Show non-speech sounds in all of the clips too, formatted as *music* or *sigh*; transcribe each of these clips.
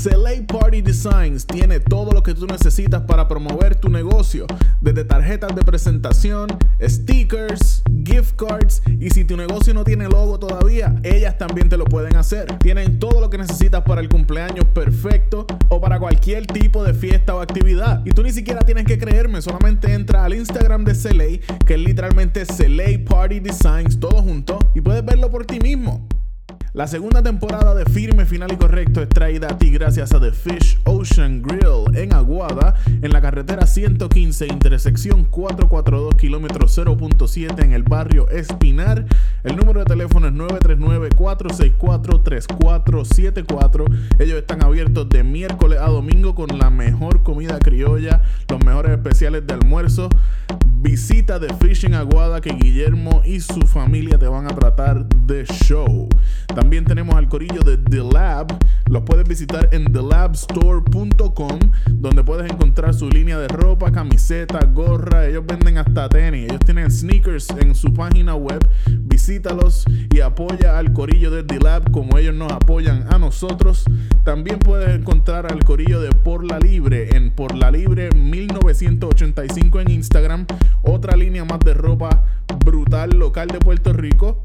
Select Party Designs tiene todo lo que tú necesitas para promover tu negocio, desde tarjetas de presentación, stickers, gift cards y si tu negocio no tiene logo todavía, ellas también te lo pueden hacer. Tienen todo lo que necesitas para el cumpleaños perfecto o para cualquier tipo de fiesta o actividad. Y tú ni siquiera tienes que creerme, solamente entra al Instagram de Select, que es literalmente Select Party Designs, todo junto, y puedes verlo por ti mismo. La segunda temporada de Firme, Final y Correcto es traída a ti gracias a The Fish Ocean Grill en Aguada, en la carretera 115, intersección 442, kilómetro 0.7 en el barrio Espinar. El número de teléfono es 939-464-3474. Ellos están abiertos de miércoles a domingo con la mejor comida criolla, los mejores especiales de almuerzo. Visita The Fishing Aguada que Guillermo y su familia te van a tratar de show. También tenemos al corillo de The Lab. Los puedes visitar en thelabstore.com donde puedes encontrar su línea de ropa, camiseta, gorra. Ellos venden hasta tenis. Ellos tienen sneakers en su página web. Visítalos y apoya al corillo de The Lab como ellos nos apoyan a nosotros. También puedes encontrar al corillo de Por la Libre en Por la Libre 1985 en Instagram otra línea más de ropa brutal local de Puerto Rico.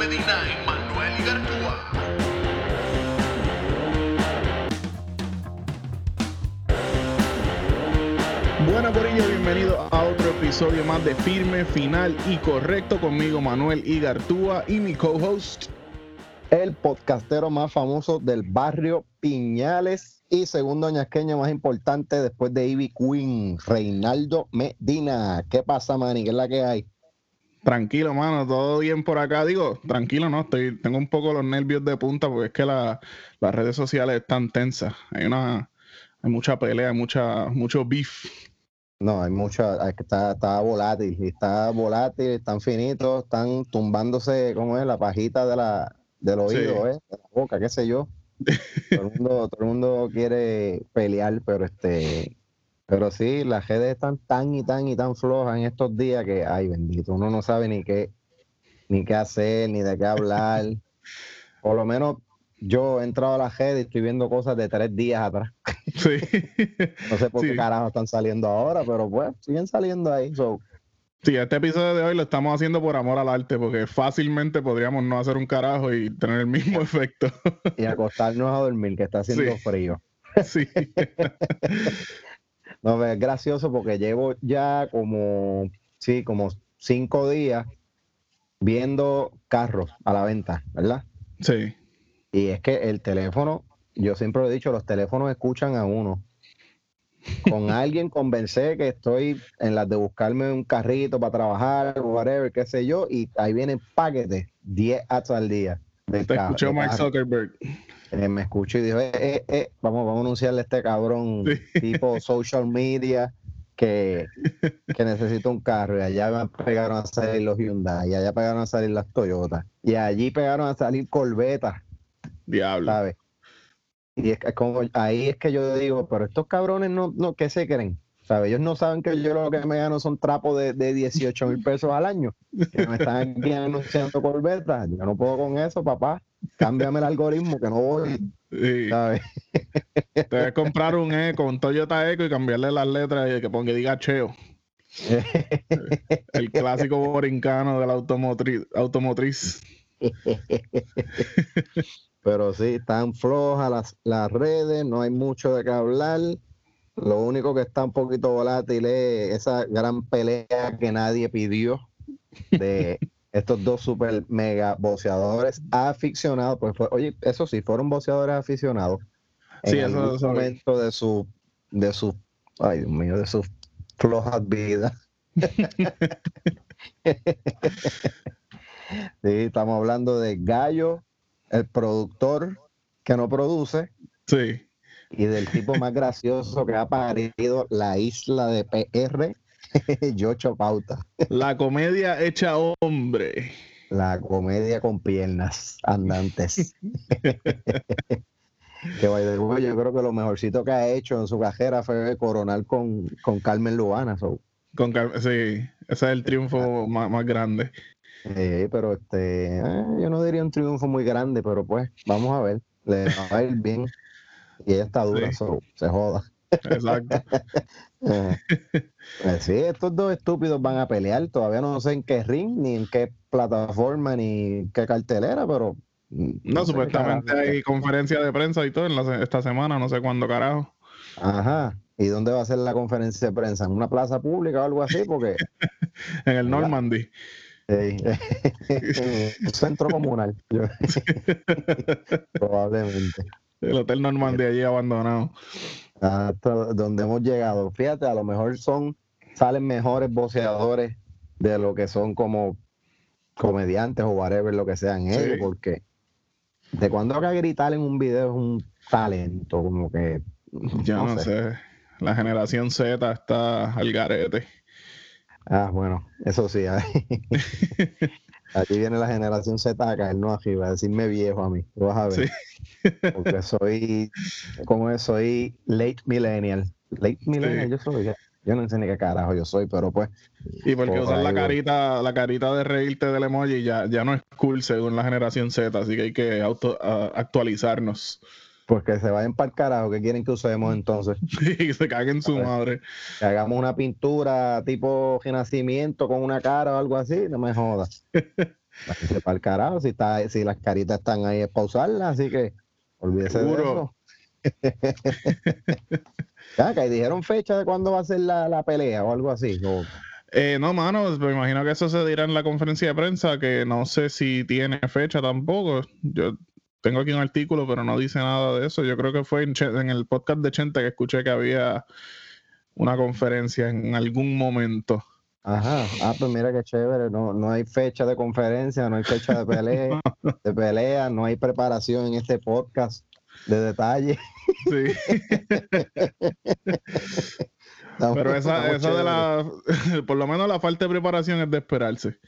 Medina y Manuel Igartúa. Bueno, Corillo, bienvenido a otro episodio más de Firme, Final y Correcto conmigo, Manuel Igartúa y mi co-host. el podcastero más famoso del barrio Piñales y segundo ñasqueño más importante después de Ivy Queen, Reinaldo Medina. ¿Qué pasa, Manny? ¿Qué es la que hay? Tranquilo, mano, todo bien por acá. Digo, tranquilo, no, estoy, tengo un poco los nervios de punta porque es que la- las redes sociales están tensas. Hay una, hay mucha pelea, hay mucha, mucho beef. No, hay mucha, está, está volátil, está volátil, están finitos, están tumbándose, ¿cómo es? La pajita de la, del oído, ¿eh? De la boca, qué sé yo. *laughs* Todo el mundo, todo el mundo quiere pelear, pero este, pero sí, las redes están tan y tan y tan flojas en estos días que, ay, bendito, uno no sabe ni qué, ni qué hacer, ni de qué hablar. *laughs* Por lo menos yo he entrado a la red y estoy viendo cosas de tres días atrás. Sí. *laughs* No sé por Sí. qué carajo están saliendo ahora, pero pues siguen saliendo ahí. So, Sí, este episodio de hoy lo estamos haciendo por amor al arte, porque fácilmente podríamos no hacer un carajo y tener el mismo *laughs* efecto. y acostarnos a dormir, que está haciendo Sí. frío. Sí. No, es gracioso porque llevo ya como, sí, como cinco días viendo carros a la venta, ¿verdad? Sí. Y es que el teléfono, yo siempre lo he dicho, los teléfonos escuchan a uno. Con *laughs* alguien convencé que estoy en las de buscarme un carrito para trabajar, whatever, qué sé yo, y ahí vienen paquetes, 10 ads al día. Te escuchó carro. Zuckerberg. Eh, me escuchó y dijo, eh, eh, eh, vamos, vamos a anunciarle a este cabrón Sí. tipo *laughs* social media que, que necesita un carro. Y allá me pegaron a salir los Hyundai, y allá pegaron a salir las Toyota, y allí pegaron a salir Corvetas, Diablo. ¿sabes? Y es que como ahí es que yo digo, pero estos cabrones no, no ¿qué se creen? ¿Sabes? Ellos no saben que yo lo que me gano son trapos de, de 18 mil pesos al año. Que me están aquí anunciando Corvetas. Yo no puedo con eso, papá. Cámbiame el algoritmo que no voy, Sí. ¿sabes? Te debes comprar un Eco, un Toyota Eco y cambiarle las letras y que ponga que diga Cheo. El clásico borincano de la automotriz. automotriz. *laughs* Pero sí, están flojas las, las redes, no hay mucho de qué hablar. Lo único que está un poquito volátil es esa gran pelea que nadie pidió de *laughs* estos dos super mega boxeadores aficionados. Pues fue, oye, eso sí, fueron boxeadores aficionados. En Sí, eso- vi. momento de su, de su, ay Dios mío, de sus flojas vidas. *laughs* Sí, estamos hablando de Gallo, el productor que no produce Sí. Y del tipo más gracioso que ha parido la isla de PR, *laughs* Yocho Pauta. La comedia hecha hombre. La comedia con piernas andantes. que by yo creo que lo mejorcito que ha hecho en su cajera fue coronar con, con Carmen Lubana. so, Con sí, ese es el triunfo más, más grande. eh, pero este, eh, yo no diría un triunfo muy grande, pero pues vamos a ver. Le va a ir bien. Y ella está dura, Sí. so, se joda. Exacto. *laughs* Eh, pues sí, estos dos estúpidos van a pelear. Todavía no sé en qué ring, ni en qué plataforma, ni qué cartelera, pero. No, sé supuestamente hay conferencia de prensa y todo en la esta semana, no sé cuándo carajo. Ajá. ¿Y dónde va a ser la conferencia de prensa? ¿En una plaza pública o algo así? Porque. *laughs* En el. Normandy. eh, *laughs* un centro comunal. probablemente. El Hotel Normandy allí abandonado. Hasta donde hemos llegado. Fíjate, a lo mejor son. Salen mejores voceadores de lo que son como comediantes o whatever, lo que sean Sí. ellos, porque de cuando acá gritar en un video es un talento, como que. Ya no no, sé. sé. La generación Z está al garete. Ah, bueno, eso sí. *laughs* Aquí viene la generación Z a caernos arriba, a decirme viejo a mí. Tú vas a ver. Sí. *laughs* Porque soy, ¿cómo es? Soy late millennial. Late millennial, yo soy. Yo no sé ni qué carajo yo soy, pero pues. Y porque Por usar ahí la carita, la carita de reírte del emoji ya, ya no es cool según la generación Z, así que hay que auto- a- actualizarnos. Pues que se vayan para el carajo, ¿qué quieren que usemos entonces? *laughs* Y que se caguen su madre. Que hagamos una pintura tipo renacimiento con una cara o algo así, no me jodas. *laughs* Para el carajo, si, está, si las caritas están ahí es para usarlas, así que olvídese Seguro. de eso. *laughs* Ya, que dijeron fecha de cuándo va a ser la, la pelea o algo así. o- Eh, no, mano, me imagino que eso se dirá en la conferencia de prensa, que no sé si tiene fecha tampoco. Yo tengo aquí un artículo, pero no dice nada de eso. Yo creo que fue en, el podcast de Chente que escuché que había una conferencia en algún momento. Ajá, ah, pues mira qué chévere, no, no hay fecha de conferencia, no hay fecha de pelea, *laughs* de pelea, no hay preparación en este podcast de detalle. Sí. *laughs* Pero esa, esa de la, *laughs* por lo menos la falta de preparación es de esperarse.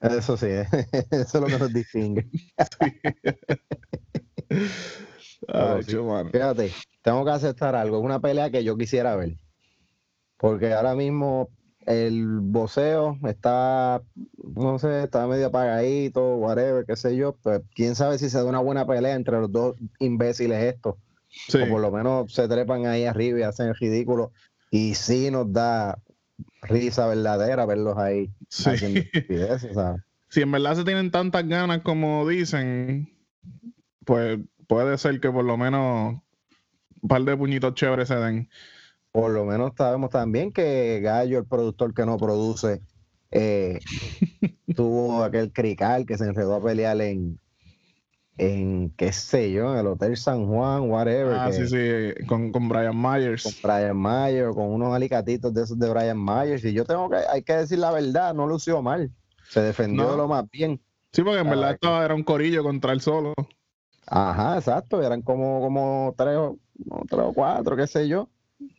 Eso sí, *laughs* eso es lo que nos distingue. *laughs* Ay, sí. mano. Fíjate, tengo que aceptar algo, es una pelea que yo quisiera ver. Porque ahora mismo el voceo está, no sé, está medio apagadito, whatever, qué sé yo. Pues quién sabe si se da una buena pelea entre los dos imbéciles estos. Sí. O por lo menos se trepan ahí arriba y hacen el ridículo. Y sí nos da risa verdadera verlos ahí Sí. *laughs* Si en verdad se tienen tantas ganas como dicen, pues puede ser que por lo menos un par de puñitos chéveres se den. Por lo menos sabemos también que Gallo, el productor que no produce, eh, *laughs* tuvo aquel crical que se enredó a pelear en, en qué sé yo, en el Hotel San Juan, whatever, Ah, que- sí, sí, con, con Brian con Myers. Brian Mayer, con unos alicatitos de esos de Brian Myers. Y yo tengo que, hay que decir la verdad, no lució mal. Se defendió No. de lo más bien. Sí, porque en Ah, verdad estaba, era un corillo contra él solo. Ajá, exacto, eran como, como tres, o, no, tres o cuatro, qué sé yo.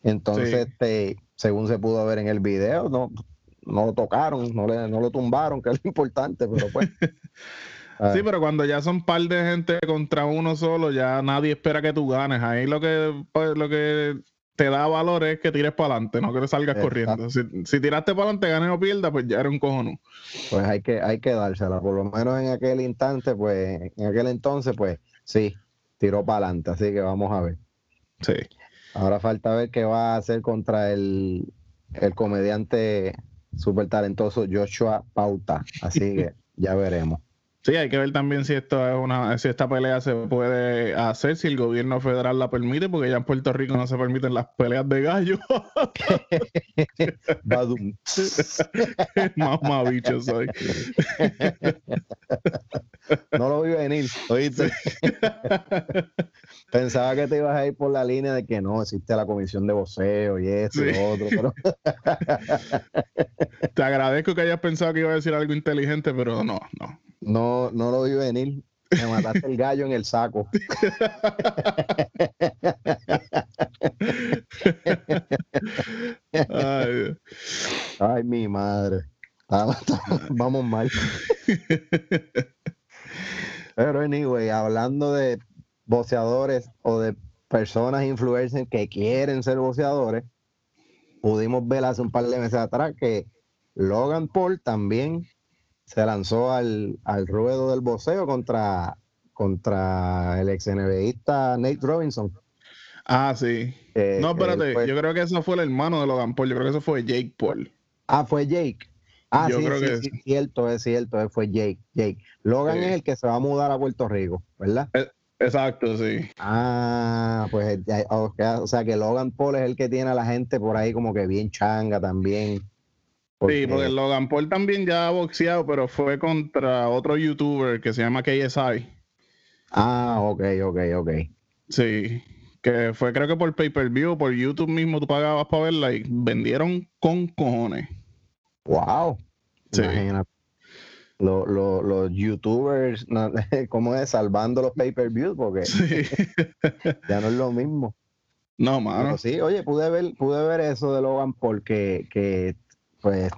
Entonces, Sí. este, según se pudo ver en el video, no, no lo tocaron, no, le, no lo tumbaron, que es lo importante, pero pues. *laughs* ah, Sí, pero cuando ya son par de gente contra uno solo, ya nadie espera que tú ganes. Ahí lo que, pues, lo que te da valor es que tires para adelante, no que te salgas Exacto. corriendo. Si, si tiraste para adelante, ganes o pierdas, pues ya eres un cojonudo. pues hay que, hay que dársela, por lo menos en aquel instante, pues, en aquel entonces, pues, sí, tiró para adelante, así que vamos a ver. Sí. Ahora falta ver qué va a hacer contra el, el comediante súper talentoso Joshua Pauta, así que *laughs* ya veremos. Sí, hay que ver también si esto es una, si esta pelea se puede hacer, si el gobierno federal la permite, porque ya en Puerto Rico no se permiten las peleas de gallo. *laughs* Badum. *laughs* Mamá bicho soy. *laughs* No lo vi venir, ¿oíste? Pensaba que te ibas a ir por la línea de que no, existe la comisión de voceo y esto y lo otro, pero Te agradezco que hayas pensado que iba a decir algo inteligente, pero no, no. No, no lo vi venir. Me mataste el gallo en el saco. Ay. Ay, mi madre. Vamos mal. Pero anyway, hablando de boxeadores o de personas influencers que quieren ser boxeadores, pudimos ver hace un par de meses atrás que Logan Paul también se lanzó al, al ruedo del boxeo contra, contra el ex NBAista Nate Robinson. Ah, sí. que- No, espérate. fue- Yo creo que eso fue el hermano de Logan Paul. Yo creo que eso fue Jake Paul. Ah, fue Jake. Ah, Yo sí, creo sí, que sí, sí. cierto, es cierto, eh, fue Jake. Jake. Logan Sí. es el que se va a mudar a Puerto Rico, ¿verdad? Exacto, sí. Ah, pues o sea que Logan Paul es el que tiene a la gente por ahí como que bien changa también. Sí, porque Logan Paul también ya ha boxeado, pero fue contra otro youtuber que se llama KSI. Ah, ok, ok, ok. Sí. Que fue creo que por pay-per-view, por YouTube mismo tú pagabas para verla y vendieron con cojones. Wow. Sí. Imagínate. Lo- lo- los youtubers, *laughs* ¿cómo es? Salvando los pay-per-views, porque Sí. *laughs* ya no es lo mismo. no, Pero mano. sí, oye, pude ver, pude ver eso de Logan Paul que, que pues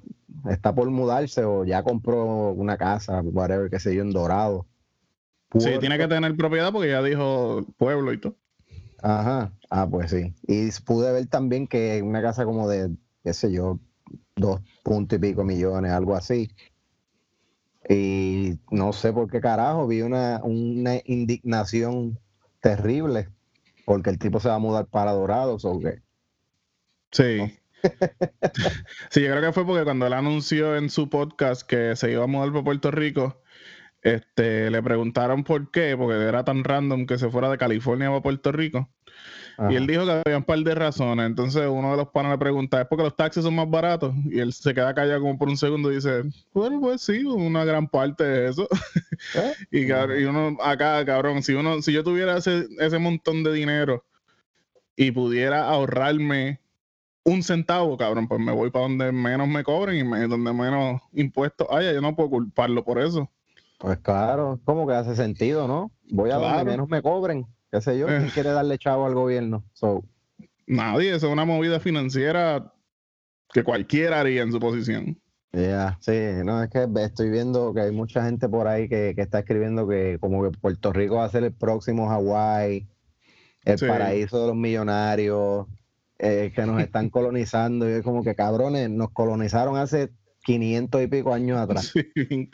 está por mudarse o ya compró una casa, whatever, qué sé yo, en Dorado. Sí, tiene que tener propiedad porque ya dijo pueblo y todo. Ajá, ah, pues sí. Y pude ver también que una casa como de, qué sé yo, dos puntos y pico millones, algo así. Y no sé por qué carajo, vi una, una indignación terrible porque el tipo se va a mudar para Dorados o qué. Sí. Sí, yo creo que fue porque cuando él anunció en su podcast que se iba a mudar para Puerto Rico, este, le preguntaron por qué, porque era tan random que se fuera de California para Puerto Rico. Y él dijo que había un par de razones. Entonces uno de los panos le pregunta, ¿es porque los taxis son más baratos? Y él se queda callado como por un segundo y dice, bueno, pues sí, una gran parte de eso. *laughs* ¿Eh? y, y uno acá, cabrón, si uno, si yo tuviera ese, ese montón de dinero y pudiera ahorrarme un centavo, cabrón, pues me voy para donde menos me cobren y me- donde menos impuestos haya. Yo no puedo culparlo por eso. Pues claro, como que hace sentido, ¿no? Voy a Claro. donde menos me cobren, qué sé yo, ¿quién Eh. quiere darle chavo al gobierno? So, Nadie, eso es una movida financiera que cualquiera haría en su posición. Ya, sí, no, es que estoy viendo que hay mucha gente por ahí que, que está escribiendo que como que Puerto Rico va a ser el próximo Hawái, el Sí. paraíso de los millonarios, eh, que nos están *laughs* colonizando, y es como que cabrones, nos colonizaron hace 500 y pico años *laughs* atrás. Sí,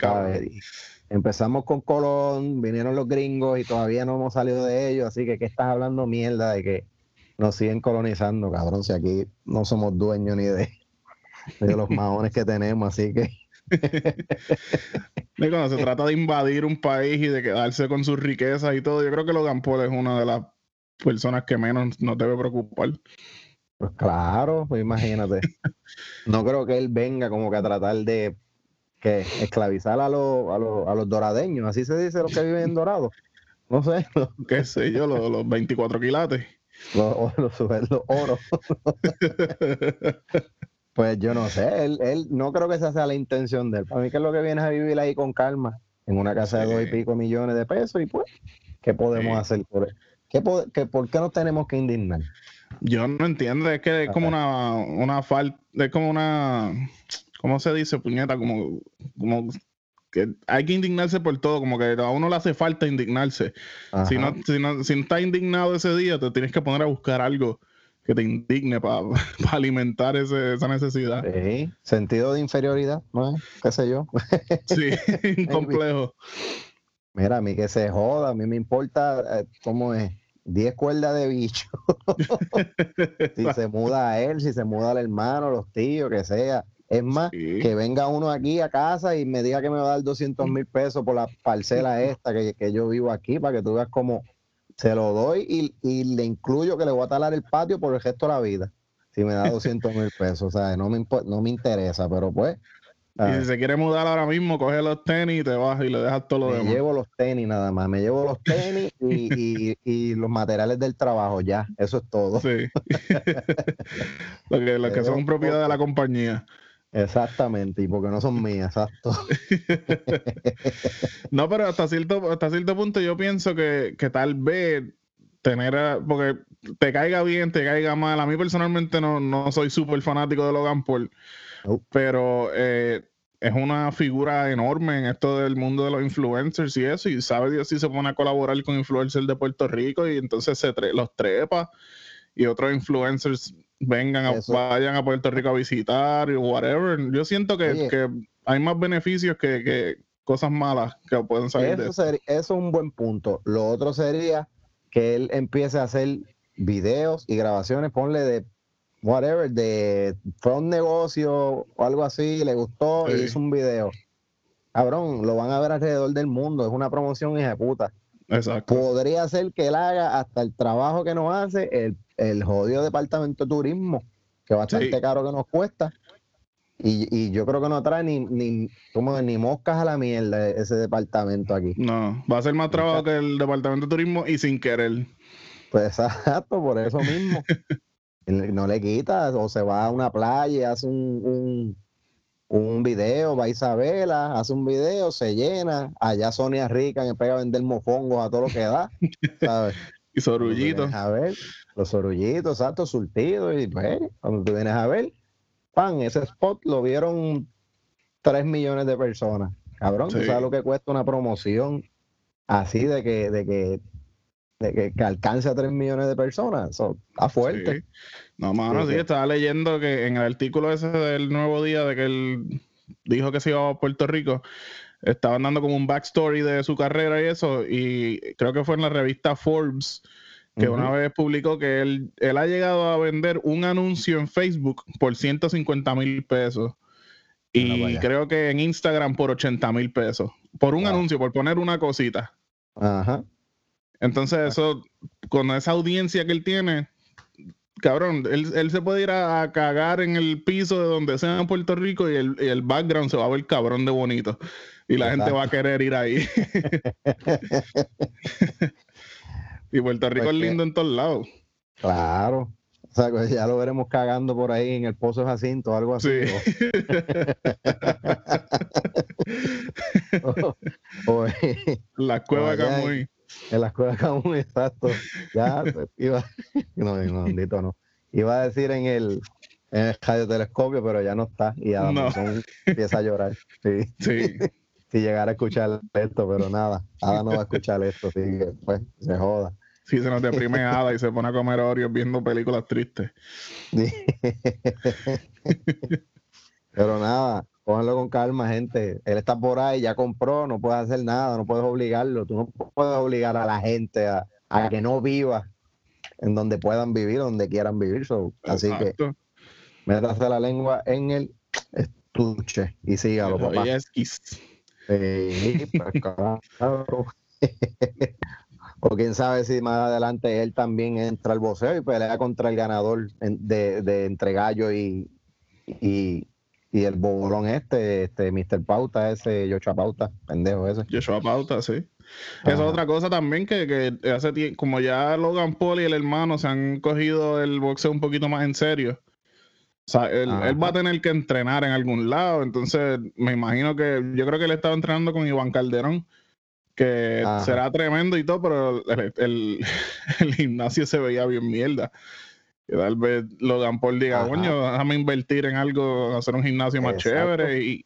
Empezamos con Colón, vinieron los gringos y todavía no hemos salido de ellos, así que ¿qué estás hablando mierda de que nos siguen colonizando, cabrón? Si aquí no somos dueños ni de, de los maones que tenemos, así que... *laughs* Y cuando se trata de invadir un país y de quedarse con sus riquezas y todo, yo creo que Logan Paul es una de las personas que menos nos debe preocupar. Pues claro, pues imagínate. No creo que él venga como que a tratar de que esclavizar a los, a los, a los doradeños, así se dice los que viven en Dorado. No sé, *laughs* los, Qué sé yo, los, los 24 quilates. los, los, los oros. *laughs* Pues yo no sé, él, él no creo que esa sea la intención de él. Para mí que lo que viene es a vivir ahí con calma, en una casa de dos y pico millones de pesos y pues, ¿qué podemos Sí. hacer por él? ¿Qué, ¿Por qué nos tenemos que indignar? Yo no entiendo, es que es como una, una falta, es como una, ¿cómo se dice, puñeta? Como, como que hay que indignarse por todo, como que a uno le hace falta indignarse. Si no, si, no, si no estás indignado ese día, te tienes que poner a buscar algo que te indigne para *laughs* alimentar ese- esa necesidad. Sí, sentido de inferioridad, ¿no? ¿Qué sé yo? Sí, *laughs* *laughs* complejo. Mira, a mí que se joda, a mí me importa eh, cómo es. 10 cuerdas de bicho. *laughs* si se muda a él, si se muda al hermano, los tíos, que sea. Es más, Sí. que venga uno aquí a casa y me diga que me va a dar 200 mil pesos por la parcela *laughs* esta que, que yo vivo aquí, para que tú veas cómo se lo doy y, y le incluyo que le voy a talar el patio por el resto de la vida. Si me da 200 mil pesos, o sea, no me, no me interesa, pero pues. Y ah, si se quiere mudar ahora mismo, coge los tenis y te vas y le dejas todo lo Me demás. llevo los tenis nada más, me llevo los tenis y, *laughs* y- y los materiales del trabajo, ya, eso es todo. Sí. *laughs* lo que, son propiedad de la compañía. Exactamente, y porque no son mías, exacto. *laughs* no, pero hasta cierto, hasta cierto punto yo pienso que, que tal vez tener, a- porque te caiga bien, te caiga mal. A mí personalmente no, no soy súper fanático de Logan Paul. Pero eh, es una figura enorme en esto del mundo de los influencers y eso, y sabe Dios si se pone a colaborar con influencers de Puerto Rico y entonces se tre- los trepa y otros influencers vengan a, Eso. vayan a Puerto Rico a visitar y whatever. Yo siento que, que hay más beneficios que, que cosas malas que pueden salir de Eso, eso. seri- eso es un buen punto. Lo otro sería que él empiece a hacer videos y grabaciones, ponle de whatever, de fue a un negocio o algo así, le gustó y hizo un video. Cabrón, lo van a ver alrededor del mundo, es una promoción hija puta. Exacto. Podría ser que él haga hasta el trabajo que nos hace el, el jodido departamento de turismo, que bastante Sí. caro que nos cuesta. Y, y yo creo que no trae ni, ni, como ni moscas a la mierda ese departamento aquí. No, va a ser más trabajo que el departamento de turismo y sin querer. Pues *laughs* exacto, por eso mismo. *laughs* No le quita, o se va a una playa hace un, un, un video, va a Isabela, hace un video, se llena. Allá Sonia Rica me pega a vender mofongos a todo lo que da. *laughs* ¿sabes? Y Cuando tú sorullito. vienes A ver, los sorullitos, exacto, surtidos. Y pues, cuando tú vienes a ver, pan, ese spot lo vieron 3 millones de personas. Cabrón, ¿tú Sí. sabes lo que cuesta una promoción así de que, de que, de que, que alcance a 3 millones de personas? Eso está fuerte. Sí. No, mano, Sí, estaba leyendo que en el artículo ese del nuevo día de que él dijo que se iba a Puerto Rico, estaban dando como un backstory de su carrera y eso, y creo que fue en la revista Forbes que una vez publicó que él, él ha llegado a vender un anuncio en Facebook por 150 mil pesos. Y creo que en Instagram por 80 mil pesos. Por un Wow. anuncio, por poner una cosita. Ajá. Entonces, eso, con esa audiencia que él tiene, cabrón, él, él se puede ir a, a cagar en el piso de donde sea en Puerto Rico y el, y el background se va a ver cabrón de bonito. Y la gente va a querer ir ahí. *laughs* y Puerto Rico Pues es que- lindo en todos lados. Claro. O sea, que ya lo veremos cagando por ahí en el Pozo Jacinto, algo así. Sí. *laughs* *laughs* O, o en La cueva Camuy. En la escuela Camus, *laughs* exacto. Ya pues, iba, *laughs* no, no, bendito no. Iba a decir en el, en el radiotelescopio, pero ya no está. Y Adam No. Empieza a llorar. Sí, Sí. *laughs* si llegara a escuchar esto, pero nada, Ada no va a escuchar esto, así que pues se joda. Sí, se nos deprime Ada y se pone a comer Oreos viendo películas tristes. Sí. Pero nada, cójanlo con calma, gente. Él está por ahí, ya compró, no puedes hacer nada, no puedes obligarlo. Tú no puedes obligar a la gente a, a que no viva en donde puedan vivir, donde quieran vivir. So, así que métase la lengua en el estuche y sígalo, papá. Sí, pues, claro. *laughs* O quién sabe si más adelante él también entra al boxeo y pelea contra el ganador de, de entre Gallo y, y, y el bobolón este, este Mr. Pauta, ese Yocha Pauta, pendejo ese. Joshua Pauta, sí. Esa es otra cosa también que, que hace como ya Logan Paul y el hermano se han cogido el boxeo un poquito más en serio. O sea, él, él va a tener que entrenar en algún lado. Entonces, me imagino que yo creo que él estaba entrenando con Iván Calderón, que Ajá. será tremendo y todo, pero el, el- *laughs* el gimnasio se veía bien mierda. Que tal vez Logan Paul diga, Ajá. coño, déjame invertir en algo, hacer un gimnasio más Exacto. chévere y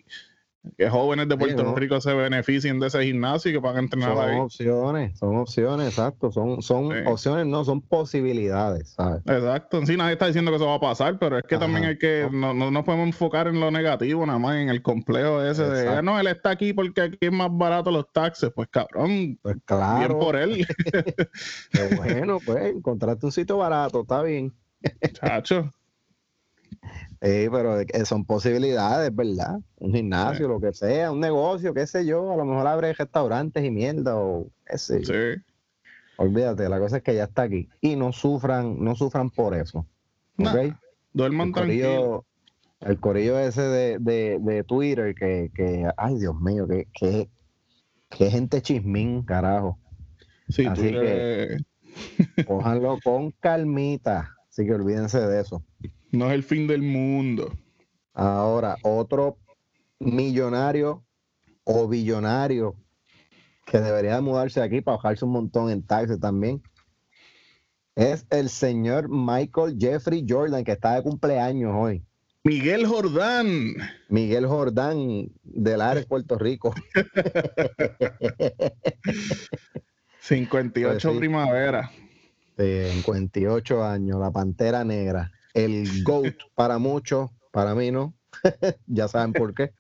que jóvenes de Sí, Puerto ¿no? Rico se beneficien de ese gimnasio y que puedan entrenar Son ahí. opciones, son opciones, exacto. Son, son Sí. opciones, no, son posibilidades, ¿sabes? Exacto, sí, nadie está diciendo que eso va a pasar, pero es que también hay que, no, no nos podemos enfocar en lo negativo, nada más en el complejo ese de, Exacto. "Ah, no, él está aquí porque aquí es más barato los taxes, pues cabrón, Pues bien claro, por él, *laughs* qué bueno, pues encontraste un sitio barato, está bien. Chacho. Sí, pero que son posibilidades, ¿verdad? Un gimnasio, lo que sea, un negocio, qué sé yo, a lo mejor abre restaurantes y mierda o qué sé yo. Sí. Olvídate, la cosa es que ya está aquí y no sufran, no sufran por eso. Nah, ¿ok? Duerman El tranquilo. corillo, el corillo ese de, de, de Twitter que, que, ay Dios mío, que, que, que gente chismín, carajo. Sí, así tú eres- Cójanlo con calmita, así que olvídense de eso. no es el fin del mundo. Ahora, otro millonario o billonario que debería mudarse aquí para bajarse un montón en taxes también es el señor Michael Jeffrey Jordan, que está de cumpleaños hoy. Miguel Jordán. Miguel Jordán del Ares, Puerto Rico. *laughs* 58 Pues sí. primavera. De 58 años, la pantera negra, el GOAT *laughs* para muchos, para mí no, *laughs* ya saben por qué.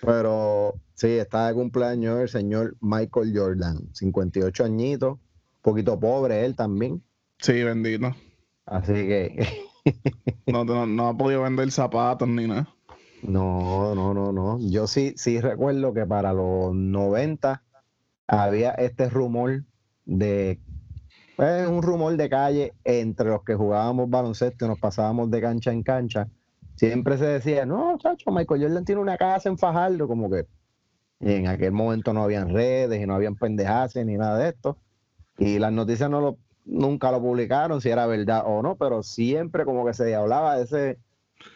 Pero sí, está de cumpleaños el señor Michael Jordan, 58 añitos, un poquito pobre él también, Sí, bendito. así que *laughs* No, no, no ha podido vender zapatos ni nada. no, no, no, no. Yo sí, sí recuerdo que para los 90 había este rumor de, pues, un rumor de calle entre los que jugábamos baloncesto y nos pasábamos de cancha en cancha. Siempre se decía, no, chacho, Michael Jordan tiene una casa en Fajardo, como que y en aquel momento no habían redes y no habían pendejadas ni nada de esto. Y las noticias no lo, nunca lo publicaron, si era verdad o no, pero siempre como que se hablaba de ese,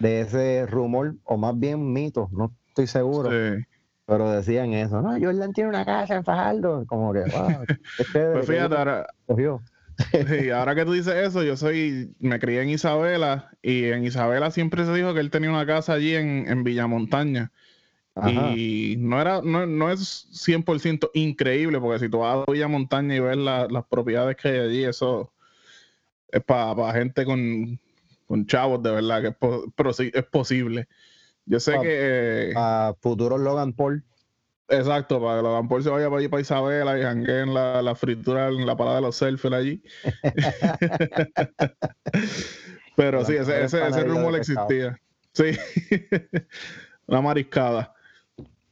de ese rumor, o más bien mito, no estoy seguro, Sí. pero decían eso, no, Jordan tiene una casa en Fajardo, como que, wow, qué *laughs* chévere Pues fíjate, ahora, cogió. *laughs* sí, ahora que tú dices eso, yo soy, me crié en Isabela y en Isabela siempre se dijo que él tenía una casa allí en, en Villamontaña. Ajá. Y no era, no, no es 100% increíble, porque si tú vas a Villa Montaña y ves la- las propiedades que hay allí, eso es para gente con, con chavos, de verdad, que es, po- pero sí, es posible. Yo sé Pa- que, eh, A futuro Logan Paul. Exacto, para que Logan Paul se vaya para allí, para Isabela y jangueen la, la fritura en la parada de los selfies allí. *laughs* pero sí, ese, ese, ese rumor existía. Sí, *laughs* una mariscada.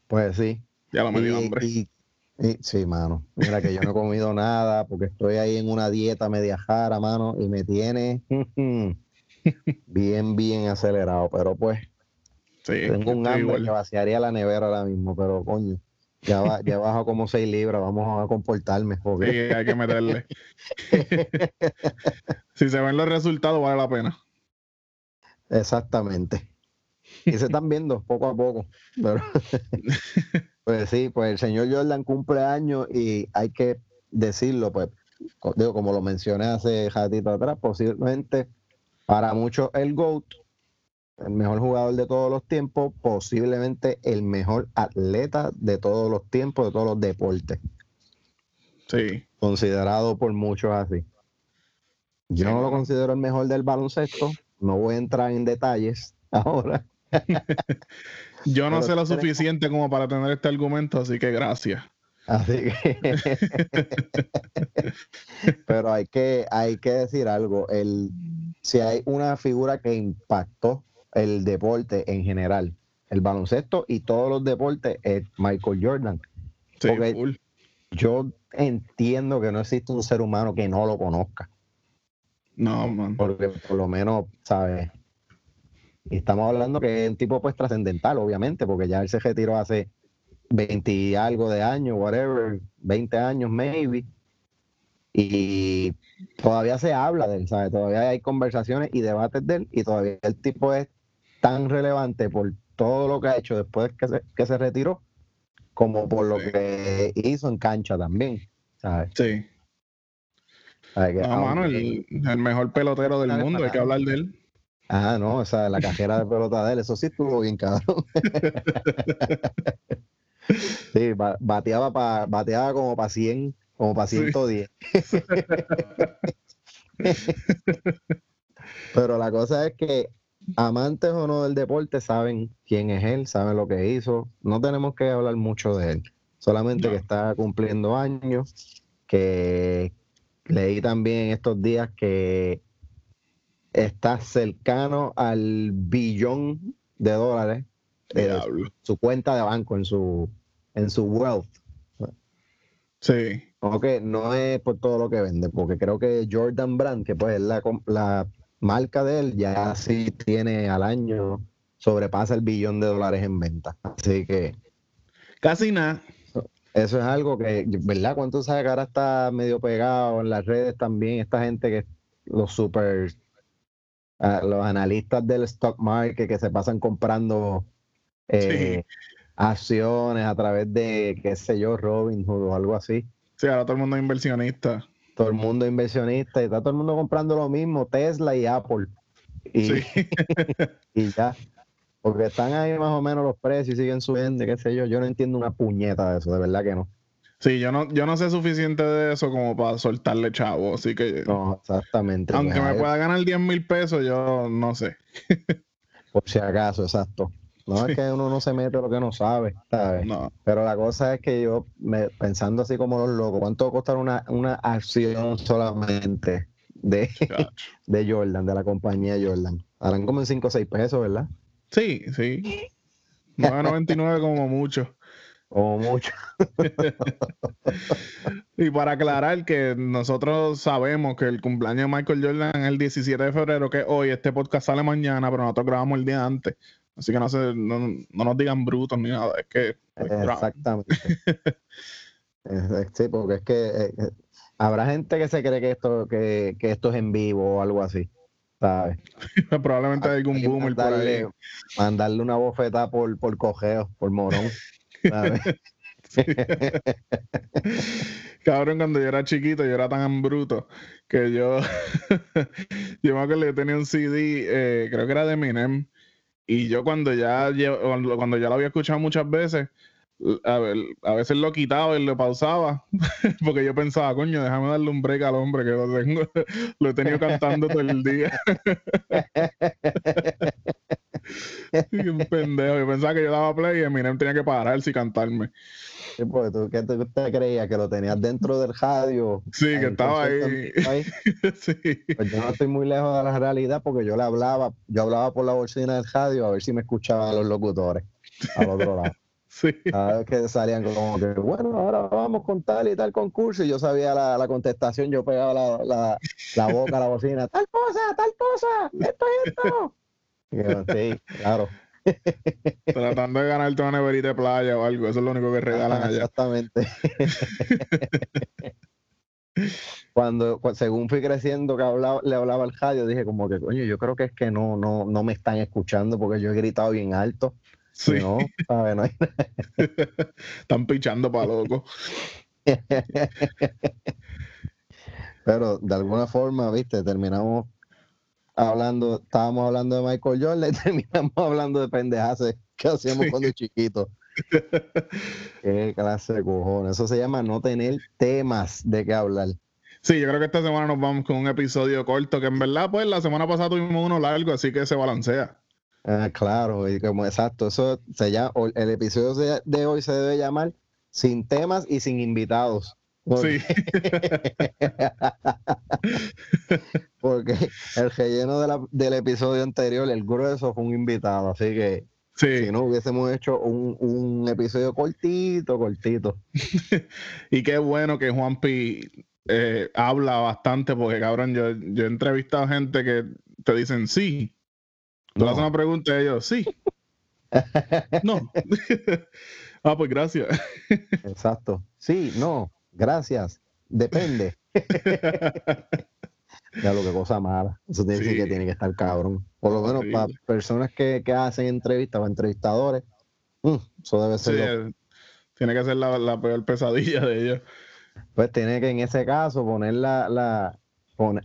Pues sí. Ya lo me dio hambre. y- y- sí, mano. Mira que yo no he comido *laughs* nada porque estoy ahí en una dieta media jara, mano, y me tiene bien, bien acelerado. Pero pues, Sí, tengo un hambre igual. que vaciaría la nevera ahora mismo, pero coño, ya, va, ya bajo como 6 libras, vamos a comportarme. porque- Sí, hay que meterle. *laughs* si se ven los resultados, vale la pena. Exactamente. Y se están viendo poco a poco. Pero, *laughs* pues sí, pues el señor Jordan cumple años y hay que decirlo, pues, digo, como lo mencioné hace ratito atrás, posiblemente para muchos el GOAT, el mejor jugador de todos los tiempos, posiblemente el mejor atleta de todos los tiempos, de todos los deportes, Sí. considerado por muchos así. Yo no lo considero el mejor del baloncesto, no voy a entrar en detalles *laughs* ahora. *laughs* Yo no Pero sé lo suficiente como para tener este argumento, así que gracias. Así que. *laughs* Pero hay que, hay que decir algo. El, si hay una figura que impactó el deporte en general, el baloncesto y todos los deportes, es Michael Jordan. Sí, full. Yo entiendo que no existe un ser humano que no lo conozca, No, man. porque por lo menos, ¿sabes? Y estamos hablando que es un tipo pues trascendental, obviamente, porque ya él se retiró hace 20 y algo de años, whatever, 20 años, maybe. Y todavía se habla de él, ¿sabes? Todavía hay conversaciones y debates de él, y todavía el tipo es tan relevante por todo lo que ha hecho después que se, que se retiró, como por lo Sí. que hizo en cancha también, ¿sabes? Sí. ¿Sabes? Que No, mano, el, el mejor pelotero del mundo, hay para que acá. hablar de él. Ah, no, o sea, la cajera de *laughs* pelota de él, eso sí estuvo bien cabrón. *laughs* Sí, ba- bateaba, pa- bateaba como para 100, como para Sí. 110. *laughs* Pero la cosa es que amantes o no del deporte saben quién es él, saben lo que hizo. No tenemos que hablar mucho de él, solamente No. que está cumpliendo años, que leí también estos días que está cercano al billón de dólares de su cuenta de banco, en su, en su wealth. Sí. Ok, no es por todo lo que vende, porque creo que Jordan Brand, que pues es la, la marca de él, ya sí tiene al año, sobrepasa el billón de dólares en venta. Así que Casi nada. eso es algo que, ¿verdad? ¿Cuánto sabes que ahora está medio pegado en las redes también? Esta gente que los super a los analistas del stock market que se pasan comprando eh, acciones a través de, qué sé yo, Robinhood o algo así. Sí, ahora todo el mundo es inversionista. Todo el mundo inversionista y está todo el mundo comprando lo mismo, Tesla y Apple. Y, Sí. *laughs* y ya. Porque están ahí más o menos los precios y siguen subiendo, qué sé yo. Yo no entiendo una puñeta de eso, de verdad que no. Sí, yo no, yo no sé suficiente de eso como para soltarle chavo, así que No, exactamente. aunque Pues, me pueda ganar 10 mil pesos, yo no sé. *laughs* Por si acaso, exacto. No es que uno no se mete lo que no sabe, ¿sabes? No. Pero la cosa es que yo, me, pensando así como los locos, ¿cuánto va a costar una, una acción solamente de, *laughs* de Jordan, de la compañía Jordan? Harán como en 5 o 6 pesos, ¿verdad? Sí, sí. 9.99 como mucho. O mucho. *laughs* Y para aclarar que nosotros sabemos que el cumpleaños de Michael Jordan es el 17 de febrero, que es hoy, este podcast sale mañana, pero nosotros grabamos el día antes. Así que no, se, no, no nos digan brutos ni nada, es que pues, grabamos. Exactamente. *laughs* Sí, porque es que eh, eh, habrá gente que se cree que esto, que, que esto es en vivo o algo así, ¿sabes? *laughs* probablemente hay algún boomer por ahí. mandarle, mandarle una bofetada por, por cojeo, por morón, *laughs* ¿sabes? Cabrón, cuando yo era chiquito, yo era tan bruto que yo, yo me acuerdo que yo tenía un CD, eh, creo que era de Eminem, y yo cuando ya, cuando, ya lo había escuchado muchas veces, a, ver, a veces lo quitaba y lo pausaba, *laughs* porque yo pensaba, coño, déjame darle un break al hombre que lo tengo, *laughs* lo he tenido cantando todo el día. *laughs* *laughs* Y un pendejo, yo pensaba que yo daba play y Eminem tenía que pararse y cantarme. Sí, porque tú, ¿qué te, te creías? ¿Que lo tenías dentro del radio? Sí, que estaba ahí. *laughs* sí. Pues yo no estoy muy lejos de la realidad porque yo le hablaba, yo hablaba por la bocina del radio a ver si me escuchaban los locutores al otro lado. *laughs* Sí. Cada vez que salían como que, bueno, ahora vamos con tal y tal concurso, y yo sabía la, la contestación, yo pegaba la, la, la boca a la bocina, tal cosa, tal cosa, esto es esto. *laughs* Sí, claro. Tratando de ganarte una neverita de playa o algo, eso es lo único que regalan allá. Exactamente. *laughs* Cuando, cu- según fui creciendo, que hablaba, le hablaba al radio, dije como que, coño, yo creo que es que no, no, no me están escuchando porque yo he gritado bien alto. Sí, No, ¿sabes? No hay- *laughs* están pichando para loco. Pero de alguna forma, viste, terminamos hablando, estábamos hablando de Michael Jordan y *laughs* terminamos hablando de pendejaces que hacíamos Sí. cuando chiquitos. *laughs* Qué clase de cojones. Eso se llama no tener temas de qué hablar. Sí, yo creo que esta semana nos vamos con un episodio corto, que en verdad, pues la semana pasada tuvimos uno largo, así que se balancea. Ah, claro, y como exacto, eso se llama, el episodio de hoy se debe llamar Sin temas y sin invitados. Porque, Sí, *laughs* porque el relleno de la- del episodio anterior, el grueso fue un invitado, así que sí. si no hubiésemos hecho un, un episodio cortito, cortito. *laughs* Y qué bueno que Juanpi eh, habla bastante, porque cabrón, yo, yo he entrevistado gente que te dicen sí. Tú le No. haces una pregunta y ellos, sí. *laughs* No. ah, pues gracias. Exacto. Sí, no, gracias. Depende. *laughs* Ya lo que cosa mala. Eso tiene, sí Sí. que tiene que estar cabrón. Por lo menos para personas que, que hacen entrevistas o entrevistadores, mm, eso debe Sí, ser. lo- eh, tiene que ser la, la peor pesadilla de ellos. pues tiene que en ese caso poner la, la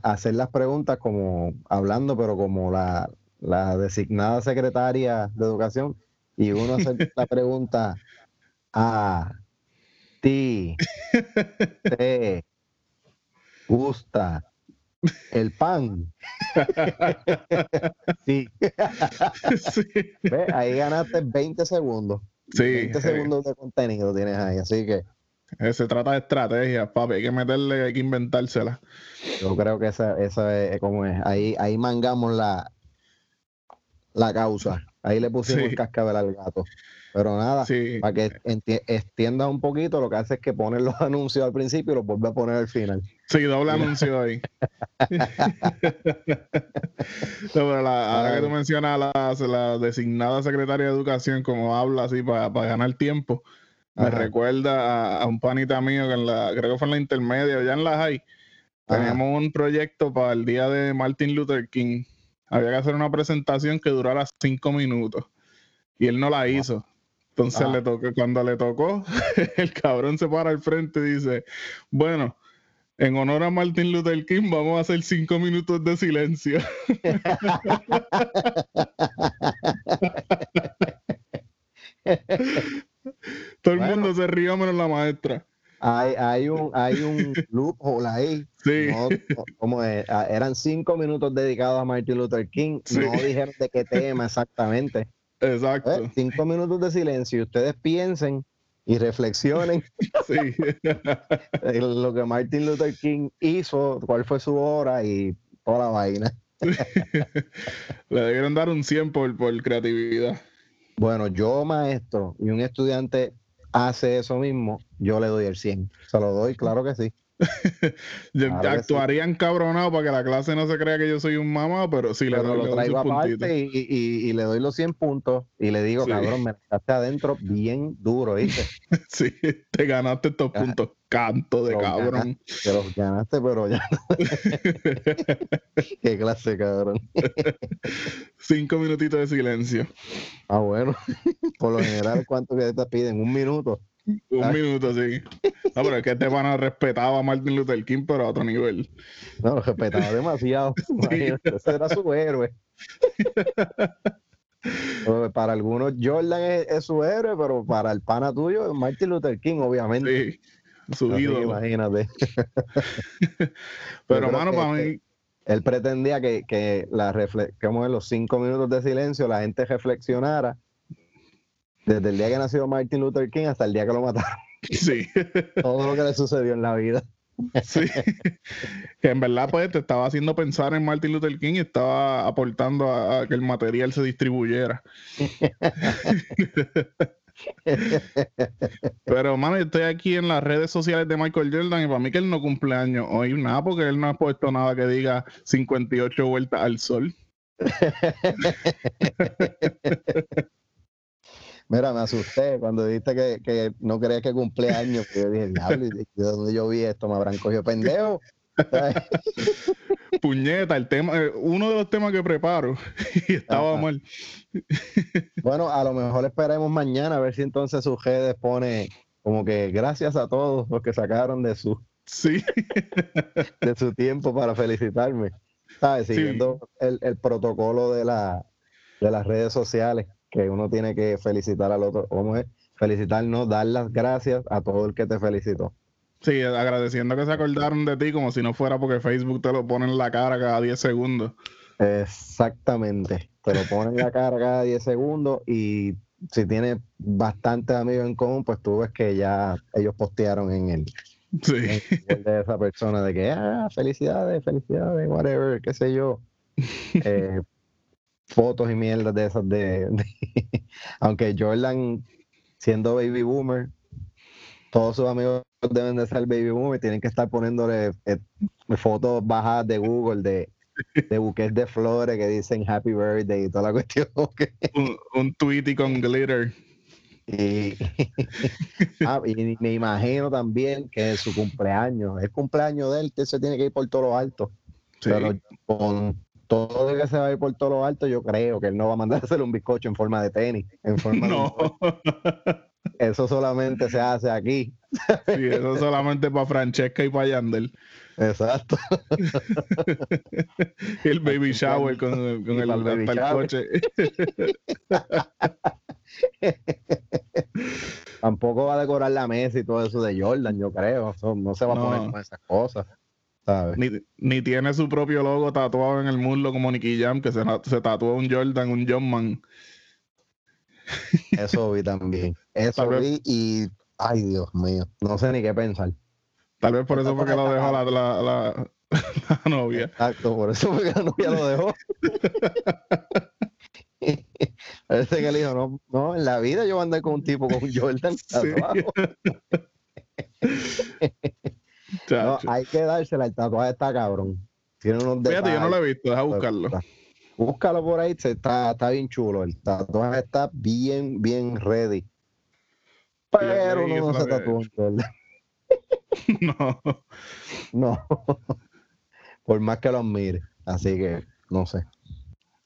hacer las preguntas como hablando, pero como la, la designada secretaria de educación, y uno hacer *laughs* la pregunta a ti *laughs* te gusta el pan. *laughs* Sí, sí, ve, ahí ganaste 20 segundos. sí 20 eh, segundos de contenido tienes ahí, así que eh, se trata de estrategias, papi. Hay que meterle, hay que inventársela. yo creo que esa, esa es como es. Ahí, ahí mangamos la, la causa. Ahí le pusimos Sí. el cascabel al gato. Pero nada, Sí, para que extienda un poquito, lo que hace es que pone los *laughs* anuncios al principio y los vuelve a poner al final. sí, doble anuncio ahí. *laughs* No, pero la- ahora que tú mencionas a la, la designada secretaria de educación, como habla así para ganar tiempo, me recuerda a, a un panita mío que en la, creo que fue en la intermedia, ya en la high, Ajá. teníamos un proyecto para el día de Martin Luther King había que hacer una presentación que durara cinco minutos. Y él no la hizo. Entonces Ah. le tocó, cuando le tocó, *laughs* el cabrón se para al frente y dice, bueno, en honor a Martin Luther King vamos a hacer cinco minutos de silencio. *laughs* *laughs* Todo el Bueno. mundo se rió menos la maestra. Hay, hay un, hay un loophole ahí. Sí. No. Ah, Eran cinco minutos dedicados a Martin Luther King. Sí. No dijeron de qué tema exactamente. Exacto. ¿eh? Cinco minutos de silencio. y Ustedes piensen y reflexionen *laughs* Sí. *laughs* lo que Martin Luther King hizo, cuál fue su hora y toda la vaina. *laughs* Le debieron dar un 100 por, por creatividad. Bueno, yo maestro y un estudiante hace eso mismo, yo le doy el 100. Se lo doy, claro que sí. *laughs* Claro sí. actuaría encabronado para que la clase no se crea que yo soy un mamá, pero sí le doy, lo le doy traigo aparte y, y- y- le doy los 100 puntos y le digo, Sí. cabrón, me dejaste adentro bien duro, ¿viste? *laughs* Sí, te ganaste estos puntos. Canto de Los cabrón. Te los ganaste, pero ya. *laughs* Qué clase, cabrón. Cinco minutitos de silencio. Ah, bueno. *laughs* Por lo general, ¿cuánto que te piden? ¿Un minuto? Un Ay. minuto, sí. No, pero es que este pana respetaba a Martin Luther King, pero a otro nivel. No, lo respetaba demasiado. *laughs* Ese era su héroe. *laughs* Pero Para algunos, Jordan es, es su héroe, pero para el pana tuyo, Martin Luther King, obviamente. Sí, su Así ídolo. imagínate. Pero, creo mano, para que- mí, Él pretendía que, que la como en los cinco minutos de silencio la gente reflexionara desde el día que nació Martin Luther King hasta el día que lo mataron. *laughs* sí. Todo lo que le sucedió en la vida. Sí, que en verdad pues te estaba haciendo pensar en Martin Luther King y estaba aportando a, a que el material se distribuyera. *laughs* Pero, mano, estoy aquí en las redes sociales de Michael Jordan y para mí que él no cumple años hoy, nada, porque él no ha puesto nada que diga 58 vueltas al sol. *laughs* Mira, me asusté cuando dijiste que, que no creías que cumplía años. Yo dije, diablo, ¿y de dónde yo vi esto? ¿Me habrán cogido pendejo? *laughs* Puñeta, el tema, eh, uno de los temas que preparo *laughs* y estaba Ajá. mal. *laughs* Bueno, a lo mejor esperemos mañana a ver si entonces sus redes pone como que gracias a todos los que sacaron de su, Sí, de su tiempo para felicitarme. ¿Sabes? Sí. Siguiendo el, el protocolo de, la, de las redes sociales, que uno tiene que felicitar al otro. ¿Cómo es? Felicitarnos, dar las gracias a todo el que te felicitó. Sí, agradeciendo que se acordaron de ti como si no fuera porque Facebook te lo pone en la cara cada 10 segundos. Exactamente. Te lo ponen en la cara cada 10 segundos y si tienes bastantes amigos en común, pues tú ves que ya ellos postearon en el, Sí. en el de esa persona de que, ah, felicidades, felicidades, whatever, qué sé yo. *laughs* Eh, fotos y mierdas de esas de, de- *laughs* Aunque Jordan, siendo baby boomer, todos sus amigos deben de ser baby boomer, tienen que estar poniéndole eh, fotos bajadas de Google de, de buques de flores que dicen happy birthday y toda la *laughs* cuestión. Un, un tweety con glitter. y, *laughs* ah, y me imagino también que es su cumpleaños, el cumpleaños de él, que se tiene que ir por todo lo alto. Sí. Pero con todo lo que se va a ir por todo lo alto, yo creo que él no va a mandar a *laughs* hacer un bizcocho en forma de tenis, en forma de un no. Eso solamente se hace aquí. *laughs* Sí, eso es solamente para Francesca y para Yandel. Exacto. *laughs* El baby shower con, con el, el coche. *laughs* Tampoco va a decorar la mesa y todo eso de Jordan, yo creo. Eso no se va a poner con esas cosas. ¿sabes? Ni, ni tiene su propio logo tatuado en el muslo como Nicky Jam, que se, se tatuó un Jordan, un Jumpman. Eso vi también. Eso vez- vi y, ay Dios mío, no sé ni qué pensar. Tal vez por eso fue que lo dejó la, la, la- *laughs* la novia. Exacto, por eso fue que la novia lo dejó. *laughs* Parece que le dijo, no, no, en la vida yo voy a andar con un tipo con un Jordan *laughs* Sí. No, hay que dársela, el tatuaje está cabrón. Tiene unos Fíjate, yo no lo he visto, deja buscarlo. Búscalo por ahí, está, está bien chulo. El tatuaje está bien, bien ready. Pero no eso se tatuó. *laughs* *laughs* No. No. Por más que lo admire. Así que, no sé.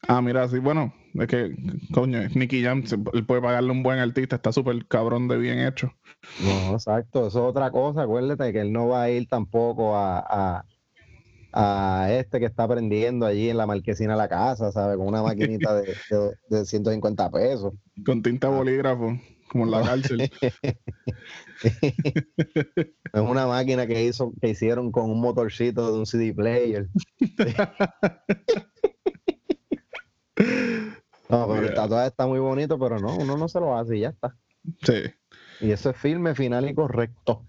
Ah, mira, sí, bueno, es que, coño, Nicky Jam, él puede pagarle un buen artista, está súper cabrón de bien hecho. No, exacto, eso es otra cosa. Acuérdate que él no va a ir tampoco a, a, a este que está aprendiendo allí en la marquesina de la casa, ¿sabes? Con una *laughs* maquinita de, de, de 150 pesos. Con tinta Ah. bolígrafo, como en la cárcel. *laughs* Es una máquina que hizo, que hicieron con un motorcito de un CD player. *laughs* No, pero el tatuaje está muy bonito, pero no, uno no se lo hace y ya está. Sí. Y eso es firme, final y correcto.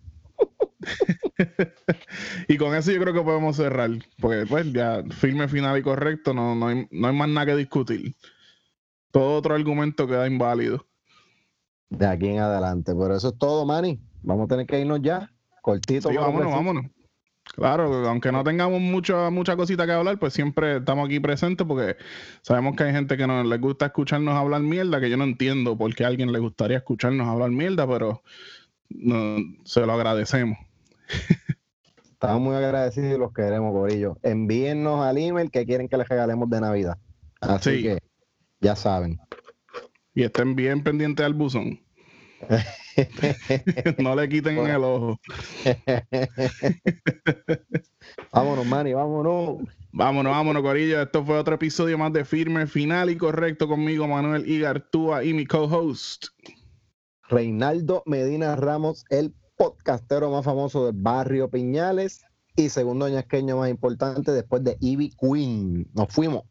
*laughs* Y con eso yo creo que podemos cerrar, porque pues ya firme, final y correcto, no, no, hay, no hay más nada que discutir. Todo otro argumento queda inválido. De aquí en adelante. Pero eso es todo, Manny. Vamos a tener que irnos ya. Cortito. Sí, vámonos, vámonos. Claro, aunque no tengamos mucha, mucha cosita que hablar, pues siempre estamos aquí presentes porque sabemos que hay gente que no les gusta escucharnos hablar mierda, que yo no entiendo por qué a alguien le gustaría escucharnos hablar mierda, pero no, se lo agradecemos. Estamos muy agradecidos y los queremos, Corillo. Envíennos al email que quieren que les regalemos de Navidad. Así Sí. que ya saben. Y estén bien pendientes al buzón. *laughs* no le quiten el ojo. *laughs* vámonos, Manny, vámonos. Vámonos, vámonos, Corillo. Esto fue otro episodio más de Firme, Final y Correcto conmigo, Manuel Igartúa y mi co-host. Reinaldo Medina Ramos, el podcastero más famoso del barrio Piñales y segundo ñasqueño más importante después de Ivy Queen. Nos fuimos.